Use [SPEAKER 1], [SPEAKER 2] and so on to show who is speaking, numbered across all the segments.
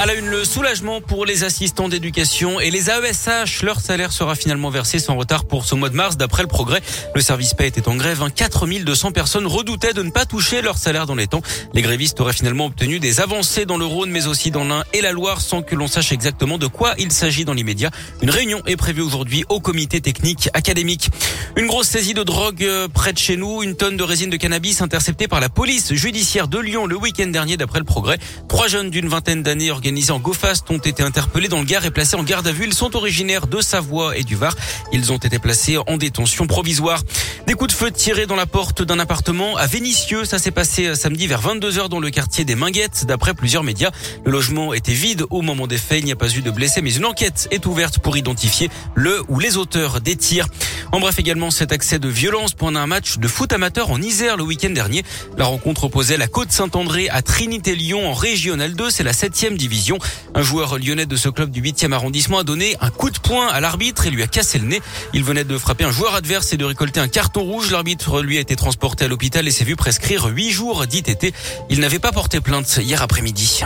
[SPEAKER 1] À la une, le soulagement pour les assistants d'éducation et les AESH. Leur salaire sera finalement versé sans retard pour ce mois de mars. D'après le progrès, le service paie était en grève. 4200 personnes redoutaient de ne pas toucher leur salaire dans les temps. Les grévistes auraient finalement obtenu des avancées dans le Rhône, mais aussi dans l'Ain et la Loire, sans que l'on sache exactement de quoi il s'agit dans l'immédiat. Une réunion est prévue aujourd'hui au comité technique académique. Une grosse saisie de drogue euh, près de chez nous. Une tonne de résine de cannabis interceptée par la police judiciaire de Lyon le week-end dernier, d'après le progrès. Trois jeunes d'une vingtaine d'années organisés en GoFast ont été interpellés dans le Gard et placés en garde à vue. Ils sont originaires de Savoie et du Var. Ils ont été placés en détention provisoire. Des coups de feu tirés dans la porte d'un appartement à Vénissieux. Ça s'est passé samedi vers 22h dans le quartier des Minguettes. D'après plusieurs médias, le logement était vide au moment des faits. Il n'y a pas eu de blessés, mais une enquête est ouverte pour identifier le ou les auteurs des tirs. En bref, également cet accès de violence pendant un match de foot amateur en Isère le week-end dernier. La rencontre opposait la Côte Saint-André à Trinité Lyon en Régional 2. C'est la septième division. Un joueur lyonnais de ce club du 8e arrondissement a donné un coup de poing à l'arbitre et lui a cassé le nez. Il venait de frapper un joueur adverse et de récolter un carton rouge. L'arbitre lui a été transporté à l'hôpital et s'est vu prescrire 8 jours d'ITT. Il n'avait pas porté plainte hier après-midi.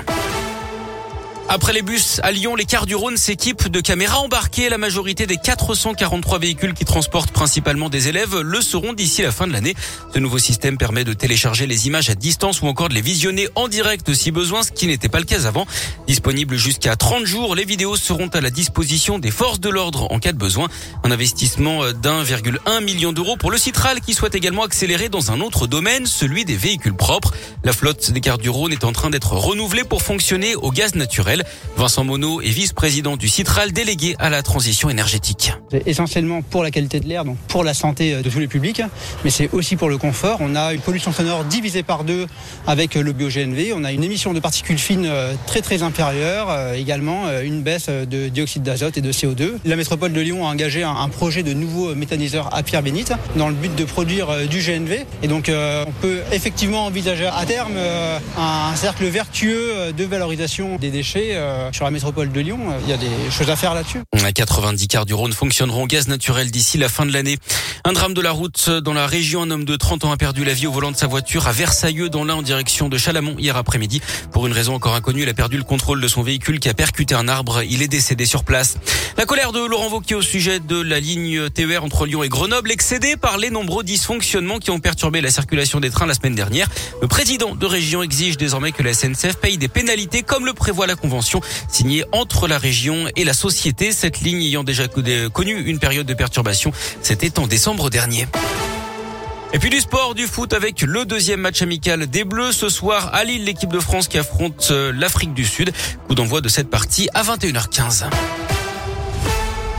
[SPEAKER 1] Après les bus à Lyon, les cars du Rhône s'équipent de caméras embarquées. La majorité des 443 véhicules qui transportent principalement des élèves le seront d'ici la fin de l'année. Ce nouveau système permet de télécharger les images à distance ou encore de les visionner en direct si besoin, ce qui n'était pas le cas avant. Disponible jusqu'à 30 jours, les vidéos seront à la disposition des forces de l'ordre en cas de besoin. Un investissement d'1,1 million d'euros pour le Citral qui souhaite également accélérer dans un autre domaine, celui des véhicules propres. La flotte des cars du Rhône est en train d'être renouvelée pour fonctionner au gaz naturel. Vincent Monod est vice-président du Citral délégué à la transition énergétique.
[SPEAKER 2] C'est essentiellement pour la qualité de l'air, donc pour la santé de tous les publics, mais c'est aussi pour le confort. On a une pollution sonore divisée par deux avec le bio-GNV. On a une émission de particules fines euh, très très inférieure, euh, également euh, une baisse de dioxyde d'azote et de CO2. La métropole de Lyon a engagé un projet de nouveau méthaniseur à Pierre-Bénite dans le but de produire du GNV. Et donc on peut effectivement envisager à terme un cercle vertueux de valorisation des déchets euh, sur la métropole de Lyon. Il y a des choses à faire là-dessus.
[SPEAKER 1] 90 cars du Rhône fonctionneront au gaz naturel d'ici la fin de l'année. Un drame de la route dans la région. Un homme de 30 ans a perdu la vie au volant de sa voiture à Versailles, dans l'Ain, en direction de Chalamont, hier après-midi. Pour une raison encore inconnue, il a perdu le contrôle de son véhicule qui a percuté un arbre. Il est décédé sur place. La colère de Laurent Wauquiez au sujet de la ligne TER entre Lyon et Grenoble, excédée par les nombreux dysfonctionnements qui ont perturbé la circulation des trains la semaine dernière. Le président de région exige désormais que la SNCF paye des pénalités comme le prévoit la convention signée entre la région et la société. Cette ligne ayant déjà connu une période de perturbation, c'était en décembre dernier. Et puis du sport, du foot avec le deuxième match amical des Bleus ce soir à Lille, l'équipe de France qui affronte euh, l'Afrique du Sud. Coup d'envoi de cette partie à 21h15.